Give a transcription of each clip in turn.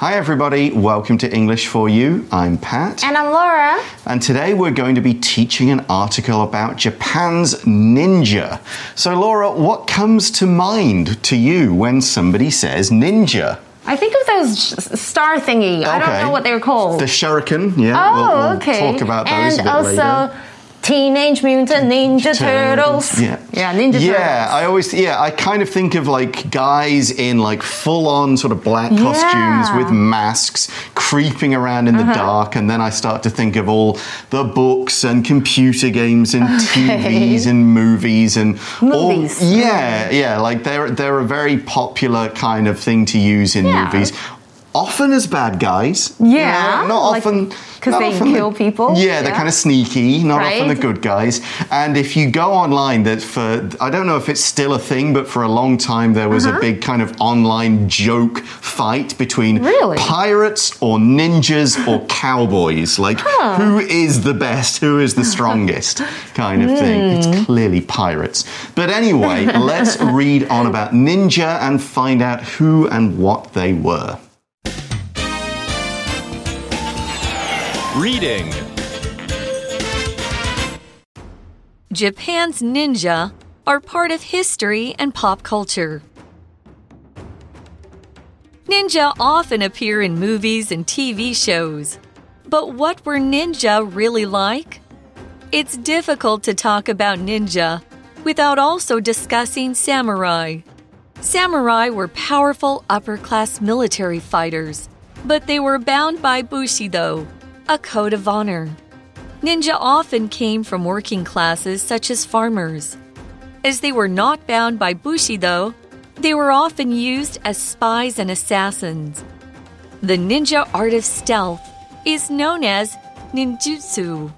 Hi, everybody. Welcome to English for You. I'm Pat. And I'm Laura. And today we're going to be teaching an article about Japan's ninja. So, Laura, what comes to mind to you when somebody says ninja? I think of those star thingy. I don't know what they're called. The shuriken, yeah. oh, we'll, we'll oh, okay. talk about those and a bit also later. Teenage Mutant Ninja Turtles. Yeah. Yeah, Ninja Turtles. Yeah, I always yeah, I kind of think of like guys in like full on sort of black Yeah. costumes with masks creeping around in the Uh-huh. dark and then I start to think of all the books and computer games and TVs and movies and all- Movies. yeah, yeah, like they're they're a very popular kind of thing to use in Yeah. movies. Often as bad guys. Yeah, You know, not like- often 'cause not they often the- kill people, Yeah, they're kind of sneaky, not often the good guys. And if you go online, that for I don't know if it's still a thing, but for a long time there was a big kind of online joke fight between Uh-huh. Really? pirates or ninjas or cowboys. Like who is the best, who is the strongest, kind of thing. Hmm. It's clearly pirates. But anyway, let's read on about ninja and find out who and what they were. Reading. Japan's ninja are part of history and pop culture. Ninja often appear in movies and TV shows. But what were ninja really like? It's difficult to talk about ninja without also discussing samurai. Samurai were powerful upper class military fighters, but they were bound by bushido, a code of honor. Ninja often came from working classes such as farmers. As they were not bound by bushido, they were often used as spies and assassins. The ninja art of stealth is known as ninjutsu.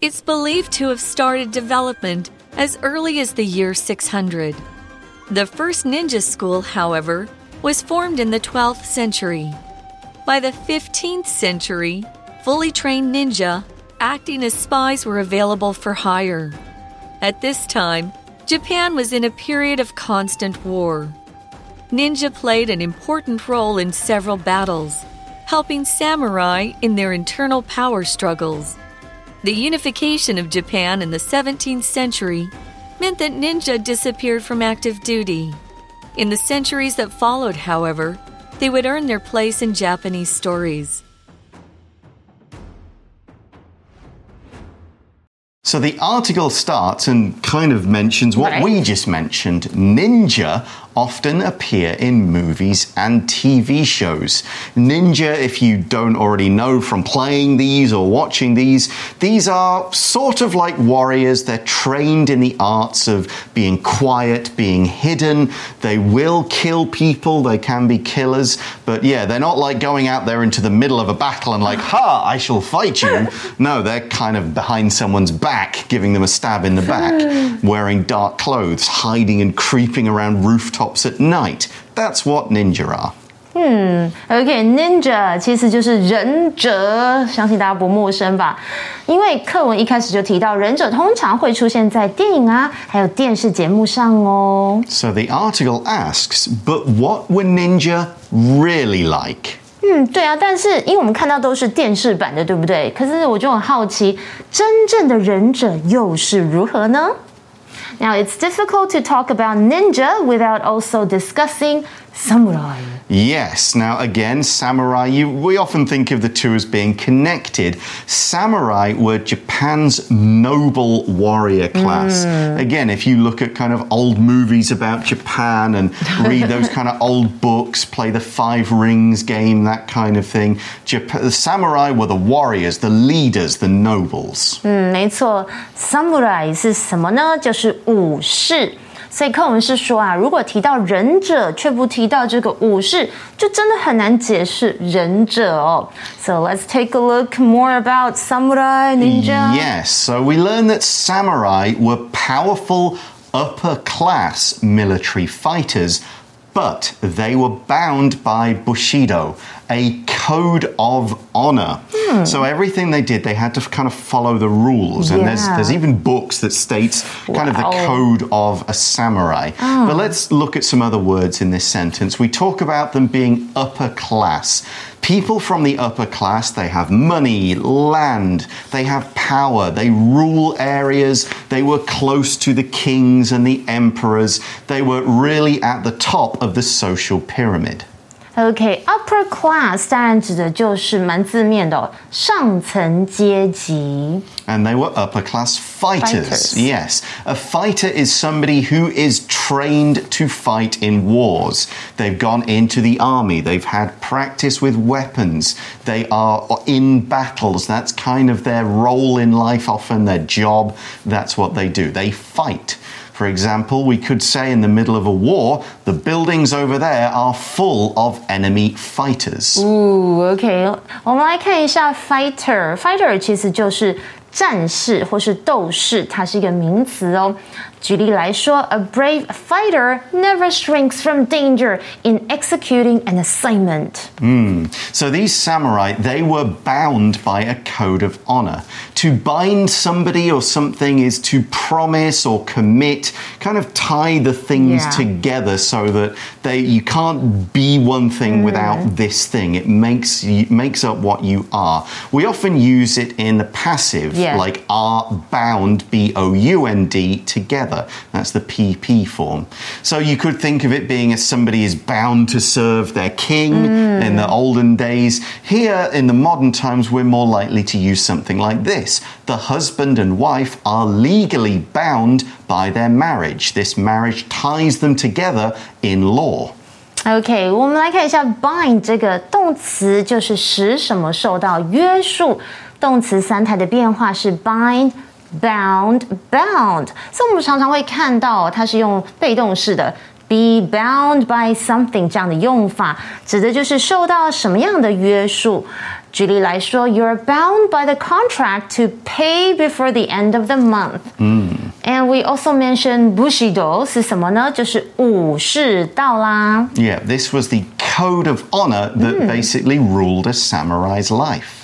It's believed to have started development as early as the year 600. The first ninja school, however, was formed in the 12th century. By the 15th century, fully trained ninja acting as spies were available for hire. At this time, Japan was in a period of constant war. Ninja played an important role in several battles, helping samurai in their internal power struggles. The unification of Japan in the 17th century meant that ninja disappeared from active duty. In the centuries that followed, however, they would earn their place in Japanese stories. So the article starts and kind of mentions what Right. we just mentioned. Ninja often appear in movies and TV shows. Ninja, if you don't already know from playing these or watching these, these are sort of like warriors. They're trained in the arts of being quiet, being hidden. They will kill people. They can be killers. But yeah, they're not like going out there into the middle of a battle and like, ha, I shall fight you. No, they're kind of behind someone's back, giving them a stab in the back, wearing dark clothes, hiding and creeping around rooftops at night. That's what ninja are. OK，ninja、其实就是忍者，相信大家不陌生吧？因为课文一开始就提到，忍者通常会出现在电影啊，还有电视节目上哦。 So the article asks, but what were ninja really like? 嗯，对啊，但是因为我们看到都是电视版的，对不对？可是我就很好奇，真正的忍者又是如何呢 ？Now it's difficult to talk about ninja without also discussing samurai. Yes. Now, again, samurai, you, we often think of the two as being connected. Samurai were Japan's noble warrior class. Again, if you look at kind of old movies about Japan and read those kind of old books, play the Five Rings game, that kind of thing, Jap- the samurai were the warriors, the leaders, the nobles. 嗯，没错，samurai 是什么呢？就是武士。 所以课文是说啊，如果提到忍者却不提到这个武士，就真的很难解释忍者哦。So let's take a look more about samurai ninja. Yes, so we learn that samurai were powerful upper class military fighters, but they were bound by Bushido, a code of honor. Hmm. So everything they did, they had to kind of follow the rules. And there's Yeah. there's even books that states kind of the code of a samurai. Oh. But let's look at some other words in this sentence. We talk about them being upper class. People from the upper class, they have money, land, they have power, they rule areas, they were close to the kings and the emperors, they were really at the top of the social pyramid. OK，upper class 当然指的就是蛮字面的、哦、上层阶级。 And they were upper class fighters. Fighters. Yes. A fighter is somebody who is trained to fight in wars. They've gone into the army, they've had practice with weapons, they are in battles. That's kind of their role in life, often their job. That's what they do. They fight. For example, we could say in the middle of a war, the buildings over there are full of enemy fighters. 哦，OK，我们来看一下 fighter。fighter 其实就是战士或是斗士，它是一个名词哦。 举例来说，A brave fighter never shrinks from danger in executing an assignment。 So these samurai, they were bound by a code of honor. To bind somebody or something is to promise or commit, kind of tie the things Yeah. together so that they you can't be one thing without this thing. It makes you, makes up what you are. We often use it in the passive, Yeah. like are bound, B O U N D, together. That's the PP form. So you could think of it being as somebody is bound to serve their king in the olden days. Here in the modern times, we're more likely to use something like this The husband and wife are legally bound by their marriage. This marriage ties them together in law. OK，我们来看一下 bind 这个动词，就是使什么受到约束。动词三态的变化是 bind。 bound, bound，所以我们常常会看到它是用被动式的 be bound by something 这样的用法，指的就是受到什么样的约束。举例来说，You're bound by the contract to pay before the end of the month。嗯，And we also mentioned bushido 是什么呢？就是武士道啦。 Yeah, this was the code of honor that basically ruled a samurai's life.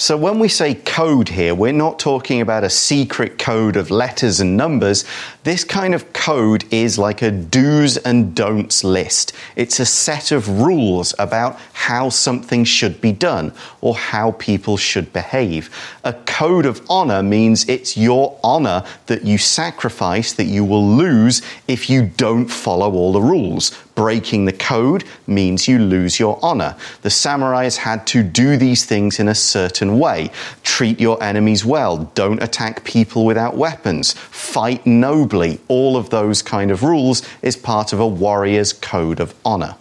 So, when we say code here, we're not talking about a secret code of letters and numbers. This kind of code is like a do's and don'ts list. It's a set of rules about how something should be done or how people should behave. A code of honor means it's your honor that you sacrifice, that you will lose if you don't follow all the rules. Breaking the code means you lose your honor. The samurais had to do these things in a certain way. Treat your enemies well. Don't attack people without weapons. Fight nobly. All of those kind of rules is part of a warrior's code of honor.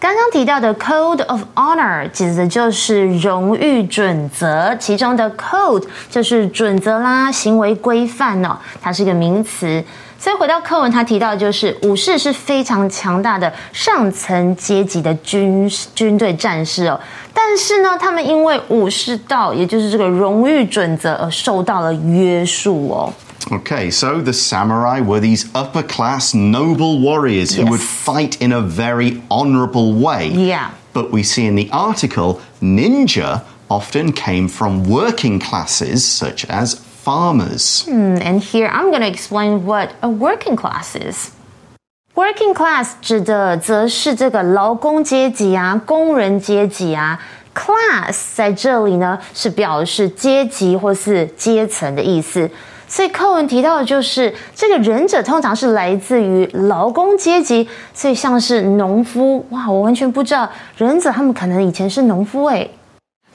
刚刚提到的 Code of Honor 指的就是荣誉准则，其中的 Code 就是准则啦、行为规范哦，它是一个名词。 所以回到课文，他提到的就是武士是非常强大的上层阶级的军军队战士哦，但是呢，他们因为武士道，也就是这个荣誉准则而受到了约束哦。 Okay, so the samurai were these upper class noble warriors who Yes. would fight in a very honorable way. Yeah. But we see in the article, ninja often came from working classes such as farmers. And here I'm going to explain what a working class is. Working class 指的则是这个劳工阶级啊，工人阶级啊。Class 在这里呢是表示阶级或是阶层的意思。所以课文提到的就是这个忍者通常是来自于劳工阶级，所以像是农夫，哇，我完全不知道忍者他们可能以前是农夫诶。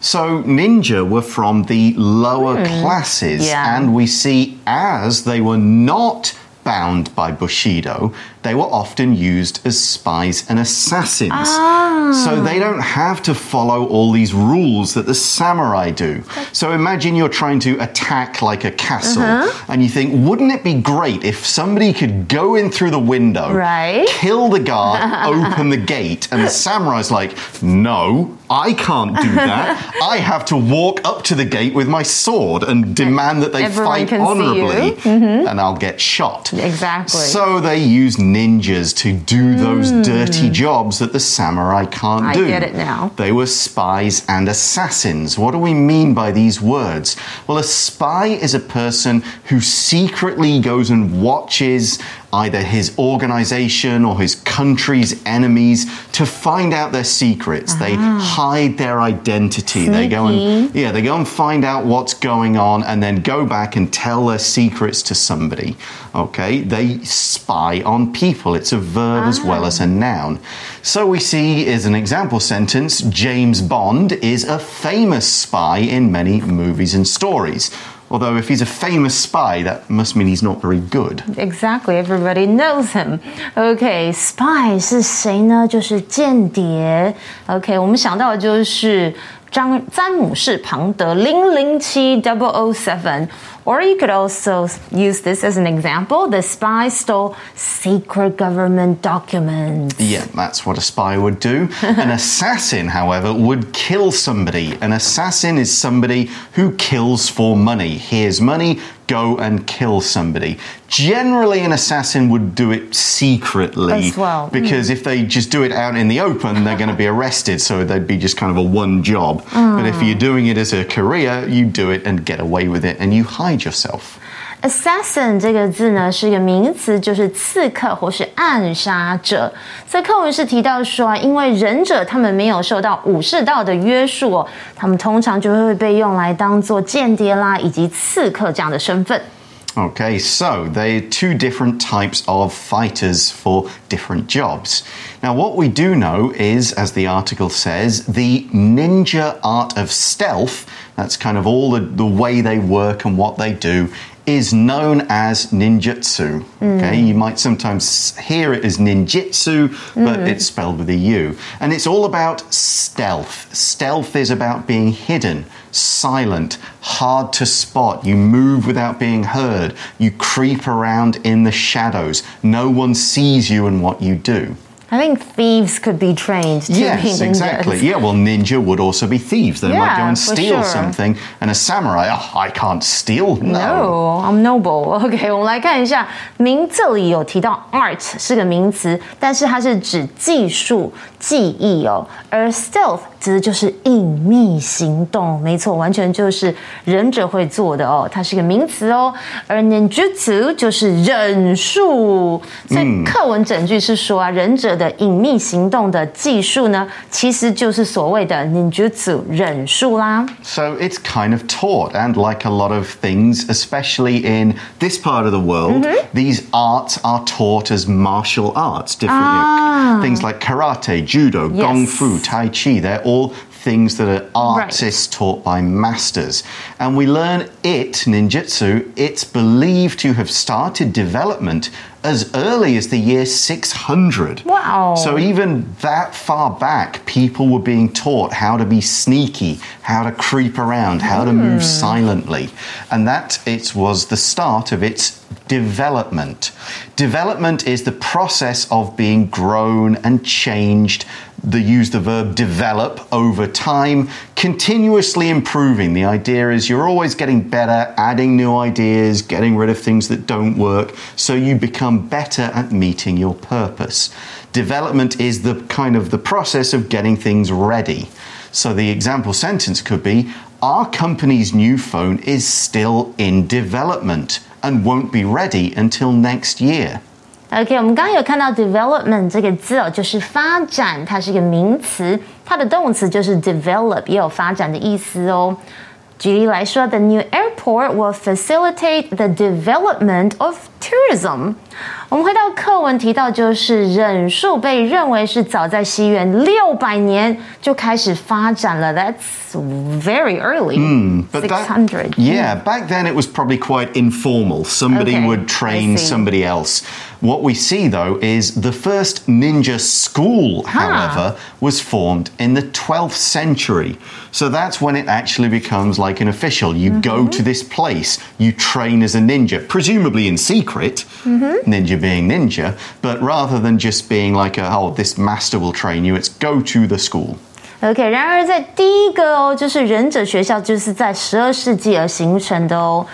So ninja were from the lower hmm. classes, yeah. and we see as they were not bound by Bushido, they were often used as spies and assassins. Ah. So they don't have to follow all these rules that the samurai do. So imagine you're trying to attack like a castle, uh-huh. and you think, wouldn't it be great if somebody could go in through the window, Right. kill the guard, open the gate, and the samurai's like, no, I can't do that. I have to walk up to the gate with my sword and demand that they Everyone fight can see you. honorably, mm-hmm. and I'll get shot. Exactly. So they use ninjas to do those hmm. dirty jobs that the samurai can't I do. I get it now. They were spies and assassins. What do we mean by these words? Well, a spy is a person who secretly goes and watches either his organization or his country's enemies to find out their secrets. They uh-huh. hide their identity. They go and yeah, they go and find out what's going on and then go back and tell their secrets to somebody. Okay? They spy on people. It's a verb as well as a noun. So we see as an example sentence James Bond is a famous spy in many movies and stories. Although if he's a famous spy, that must mean he's not very good. Exactly, everybody knows him. OK, spy 是谁呢？就是间谍。OK，我们想到的就是张詹姆士庞德零零七 double o seven。 Or you could also use this as an example. The spy stole secret government documents. Yeah, that's what a spy would do. An assassin, however, would kill somebody. An assassin is somebody who kills for money. Here's money, go and kill somebody. Generally, an assassin would do it secretly. As well. Because hmm. if they just do it out in the open, they're going to be arrested. So they'd be just kind of a one job. But if you're ah. doing it as a career, you do it and get away with it and you hide yourself. Assassin 这个字呢是一个名词，就是刺客或是暗杀者。所以课文是提到说啊，因为忍者他们没有受到武士道的约束哦，他们通常就会被用来当做间谍啦，以及刺客这样的身份。 Okay, so they're two different types of fighters for different jobs. Now, what we do know is, as the article says, the ninja art of stealth, that's kind of all the, the way they work and what they do, is known as ninjutsu. Okay, mm. you might sometimes hear it as ninjitsu, but mm. it's spelled with a U. And it's all about stealth. Stealth is about being hidden, silent, hard to spot. You move without being heard. You creep around in the shadows. No one sees you and what you do. I think thieves could be trained to be Yes, ninjas. exactly. Yeah, well, ninja would also be thieves. They might go Yeah, and for steal sure. something. And a samurai, oh, I can't steal. No, I'm noble. OK，我们来看一下，名这里有提到 art 是个名词，但是它是指技术、技艺哦，而 stealth 指的就是隐秘行动，没错，完全就是忍者会做的哦，它是个名词哦。而 ninjutsu 就是忍术，所以课文整句是说啊，忍者 的隐秘行动的技术呢，其实就是所谓的 ninjutsu 忍术啦。 So it's kind of taught, and like a lot of things, especially in this part of the world, Mm-hmm. these arts are taught as martial arts. Different you know, things like karate, judo, Ah. Yes. gong fu, tai chi. They're all things that are artists taught by masters. And we learn it, ninjutsu, it's believed to have started development as early as the year 600. Wow. So even that far back, people were being taught how to be sneaky, how to creep around, how to move hmm. silently. And that it was the start of its development. Development is the process of being grown and changed. They use the verb develop over time, continuously improving. The idea is you're always getting better, adding new ideas, getting rid of things that don't work, so you become better at meeting your purpose. Development is the kind of the process of getting things ready. So the example sentence could be Our company's new phone is still in development and won't be ready until next year. OK，我们刚刚有看到 development 这个字哦，就是发展，它是一个名词，它的动词就是 develop，也有发展的意思哦。举例来说，the new airport will facilitate the development of tourism。我们回到课文提到，就是忍术被认为是早在西元六百年就开始发展了，That's very early， But six that- hundred。 Yeah, back then it was probably quite informal. Somebody Okay, would I train see. somebody else. What we see though is the first ninja school, however, was formed in the 12th century. So that's when it actually becomes like an official. You go Mm-hmm. to this place, you train as a ninja, presumably in secret, Mm-hmm. ninja being ninja, but rather than just being like, a, oh, this master will train you, it's go to the school. OK，然而在第一个哦，就是忍者学校，就是在十二世纪而形成的哦。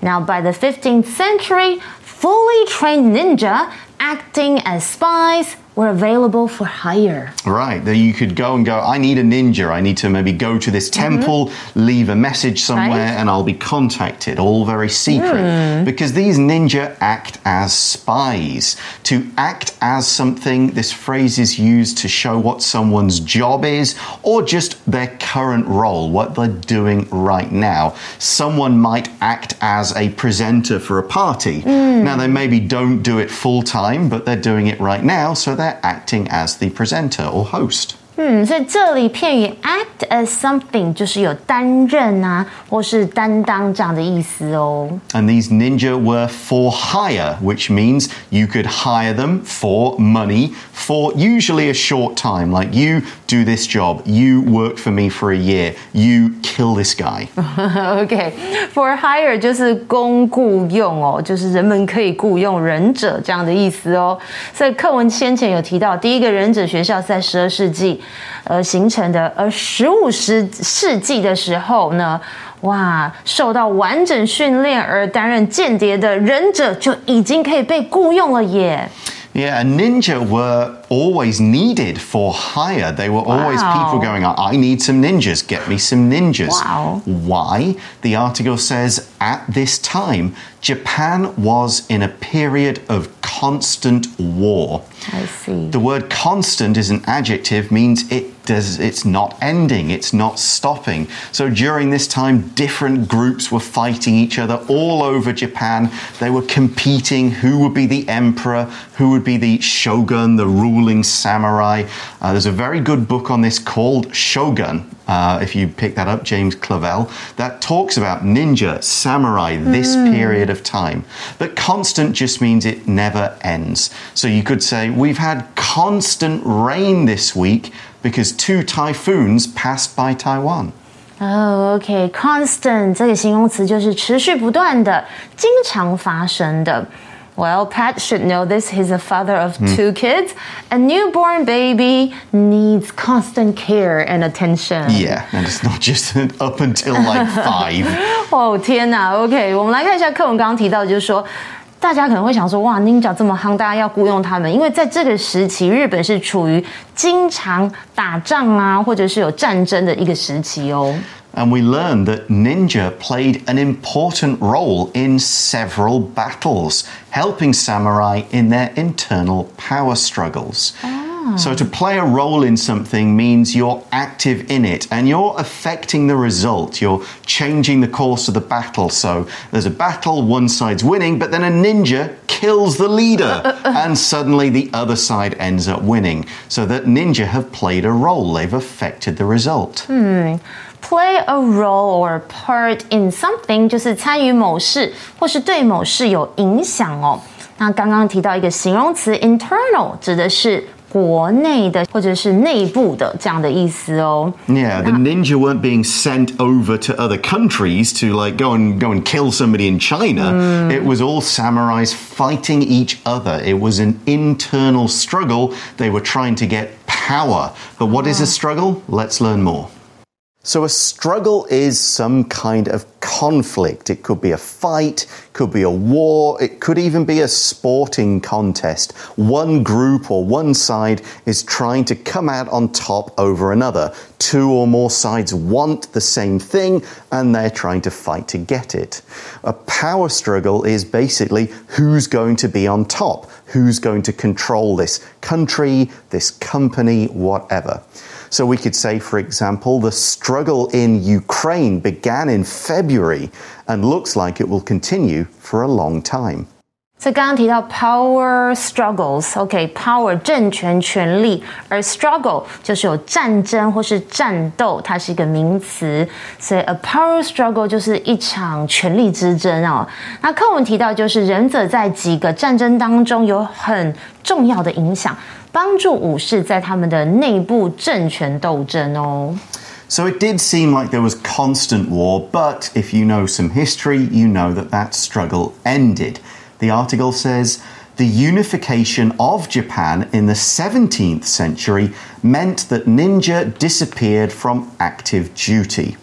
Now by the 15th century, fully trained ninja acting as spies were available for hire. Right, that you could go and go, I need a ninja. I need to maybe go to this mm-hmm. temple, leave a message somewhere, Right. and I'll be contacted, all very secret. Mm. Because these ninja act as spies. To act as something, this phrase is used to show what someone's job is or just their current role, what they're doing right now. Someone might act as a presenter for a party. Mm. Now, they maybe don't do it full time, but they're doing it right now, so they're acting as the presenter or host. 嗯，所以这里片语 act as something 就是有担任啊，或是担当这样的意思哦。 And these ninja were for hire, which means you could hire them for money for usually a short time. Like you do this job, you work for me for a year, you kill this guy. OK，for、hire 就是公雇用哦，就是人们可以雇佣忍者这样的意思哦。所以课文先前有提到，第一个忍者学校是在十二世纪 而形成的，而十五十世纪的时候呢。哇，受到完整训练而担任间谍的忍者就已经可以被雇佣了耶！Yeah, ninja were always needed for hire. They were always people going, I need some ninjas, get me some ninjas. Wow. Why? The article says at this time, Japan was in a period of constant war. I see. The word constant is an adjective, means it does it's not ending, it's not stopping. So during this time, different groups were fighting each other all over Japan. They were competing who would be the emperor, who would be the shogun, the ruling samurai. Uh, there's a very good book on this called Shogun. Uh, if you pick that up, James Clavell, that talks about ninja, samurai, this period of time. But constant just means it never ends. So you could say, we've had constant rain this week because two typhoons passed by Taiwan. 哦、o k c o n s t a n t 这个形容词就是持续不断的、经常发生的。 Well, Pat should know this. He's a father of two kids. A newborn baby needs constant care and attention. Yeah, and it's not just up until like five. 哦天哪！OK，我们来看一下课文刚刚提到，就是说。大家可能会想说，哇，Ninja 这么夯，大家要雇佣他们，因为在这个时期，日本是处于经常打仗啊，或者是有战争的一个时期哦。 And we learned that ninja played an important role in several battles, helping samurai in their internal power struggles. Ah. So, to play a role in something means you're active in it and you're affecting the result. You're changing the course of the battle. So, there's a battle, one side's winning, but then a ninja kills the leader, uh, uh, uh. and suddenly the other side ends up winning. So, that ninja have played a role, they've affected the result. Hmm play a role or part in something 就是参与某事或是对某事有影响哦。那刚刚提到一个形容词 internal，指的是国内的或者是内部的这样的意思哦。 Yeah, the ninja weren't being sent over to other countries to like go and go and kill somebody in China. It was all samurais fighting each other. It was an internal struggle. They were trying to get power. But what is a struggle? Let's learn more. So, a struggle is some kind of conflict. It could be a fight, could be a war, it could even be a sporting contest. One group or one side is trying to come out on top over another. Two or more sides want the same thing and they're trying to fight to get it. A power struggle is basically who's going to be on top, who's going to control this country, this company, whatever. So we could say, for example, the struggle in Ukraine began in February and looks like it will continue for a long time. 所以刚刚提到 power struggles，OK，power、政权、权力，而 struggle 就是有战争或是战斗，它是一个名词，所以 a power struggle 就是一场权力之争哦。那课文提到，就是忍者在几个战争当中有很重要的影响， 帮助武士在他们的内部政权斗争哦。 So it did seem like there was constant war, but if you know some history, you know that that struggle ended. The article says the unification of Japan in the 17th century meant that ninja disappeared from active duty.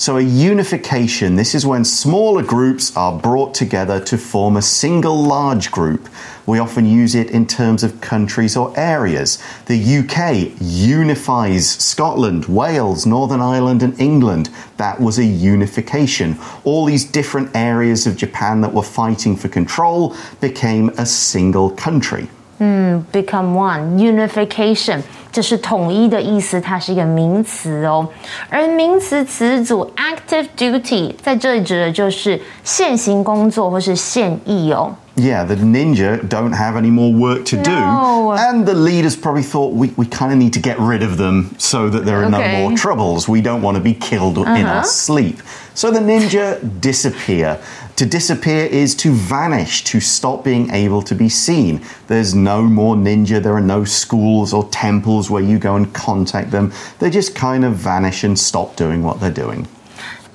So, a unification, this is when smaller groups are brought together to form a single large group. We often use it in terms of countries or areas. The UK unifies Scotland, Wales, Northern Ireland, and England. That was a unification. All these different areas of Japan that were fighting for control became a single country. Hmm, become one unification，这是统一的意思，它是一个名词哦。而名词词组 active duty 在这里指的就是现行工作或是现役哦。 Yeah, the ninja don't have any more work to do. No. And the leaders probably thought we, we kind of need to get rid of them so that there are no Okay. more troubles. We don't want to be killed in our sleep. So the ninja disappear. To disappear is to vanish, to stop being able to be seen. There's no more ninja. There are no schools or temples where you go and contact them. They just kind of vanish and stop doing what they're doing.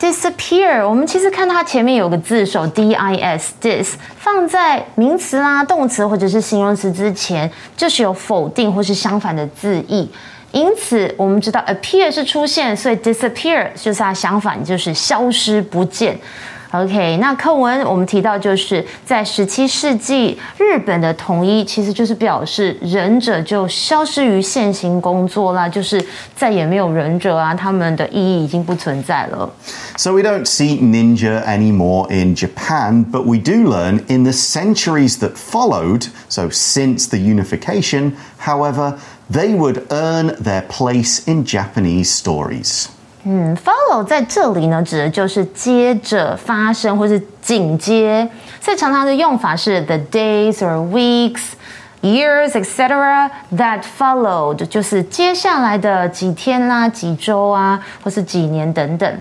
disappear，我们其实看它前面有个字首 d i s dis，放在名词啦、动词或者是形容词之前，就是有否定或是相反的字义。因此，我们知道 appear 是出现，所以 disappear 就是它相反，就是消失不见。 OK，那课文我们提到，就是在十七世纪日本的统一，其实就是表示忍者就消失于现行工作啦，就是再也没有忍者啊，他们的意义已经不存在了。 So we don't see ninja anymore in Japan, but we do learn in the centuries that followed, so since the unification, however, they would earn their place in Japanese stories. 嗯 Follow 在这里呢，指的就是接着发生或是紧接，所以常常的用法是 the days or weeks。Years, etc. that followed 就是接下来的几天啦、几周啊，或是几年等等。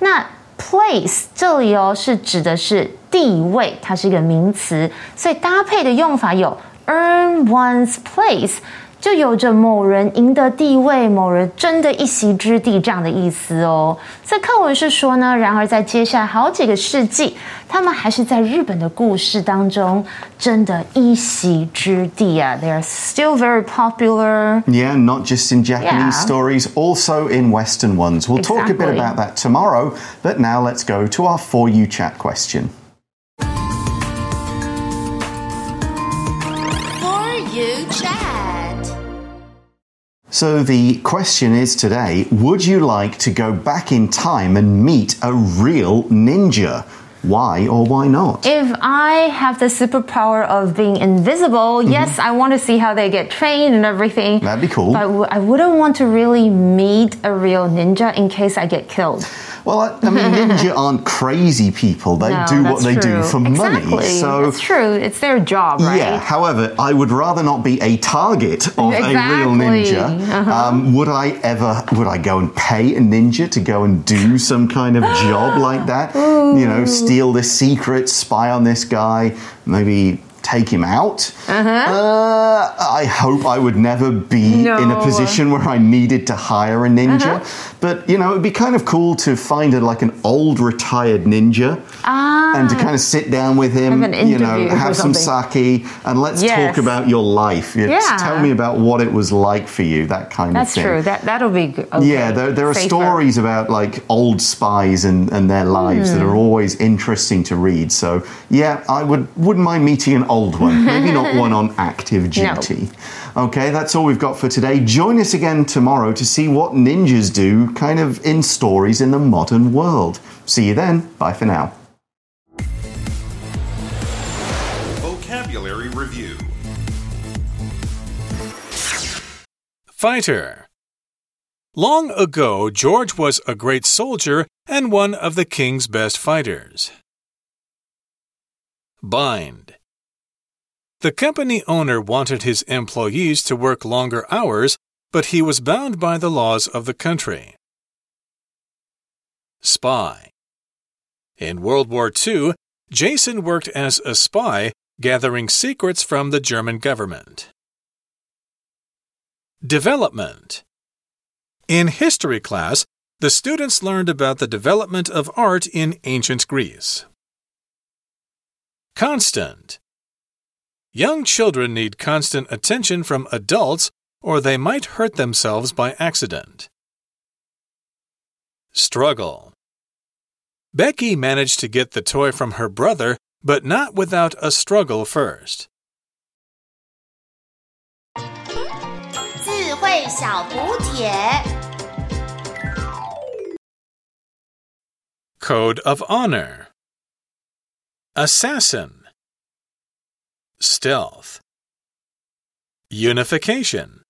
那 place 这里哦是指的是地位，它是一个名词，所以搭配的用法有 earn one's place。就有着某人赢得地位、某人争得一席之地这样的意思哦。所以课文是说呢，然而在接下来好几个世纪，他们还是在日本的故事当中争得一席之地啊。They are still very popular. Yeah, not just in Japanese Yeah. stories, also in Western ones. We'll talk a bit about that tomorrow, but now let's go to our For You chat question. So the question is today Would you like to go back in time and meet a real ninja? Why or why not? If I have the superpower of being invisible, mm-hmm. yes, I want to see how they get trained and everything. That'd be cool. But I wouldn't want to really meet a real ninja in case I get killed. Well, I, I mean, ninja aren't crazy people. They No, do what they do for exactly. money. So, That's true. It's their job, right? yeah. However, I would rather not be a target of a real Exactly. Uh-huh. ninja. Um, would I ever? Would I go and pay a ninja to go and do some kind of job like that? You know, steal this secret, spy on this guy, maybe take him out. Uh, I hope I would never be in a Uh-huh. No. Uh-huh. position where I needed to hire a ninja. But you know, it'd be kind of cool to find a, like an old retired ninja and to kind of sit down with him, Ah. Have you know, have some sake, and let's Yes. talk about your life. Yeah. Tell me about what it was like for you, that kind That's of thing. That's true. That that'll be. Okay. Yeah, there, there are Safer. stories about like old spies and, and their lives that are Hmm. always interesting to read. So yeah, I would wouldn't mind meeting an old one. Maybe not one on active duty. Okay, that's all we've got for today. Join us again tomorrow to see what ninjas do kind of in stories in the modern world. See you then. Bye for now. Review Fighter. Long ago, George was a great soldier and one of the king's best fighters. Bind. The company owner wanted his employees to work longer hours, but he was bound by the laws of the country. Spy. In World War II, Jason worked as a spy, gathering secrets from the German government. Development. In history class, the students learned about the development of art in ancient Greece. Constant. Young children need constant attention from adults or they might hurt themselves by accident. Struggle. Becky managed to get the toy from her brother, but not without a struggle first. 智慧小补帖。 Code of Honor Assassin Stealth Unification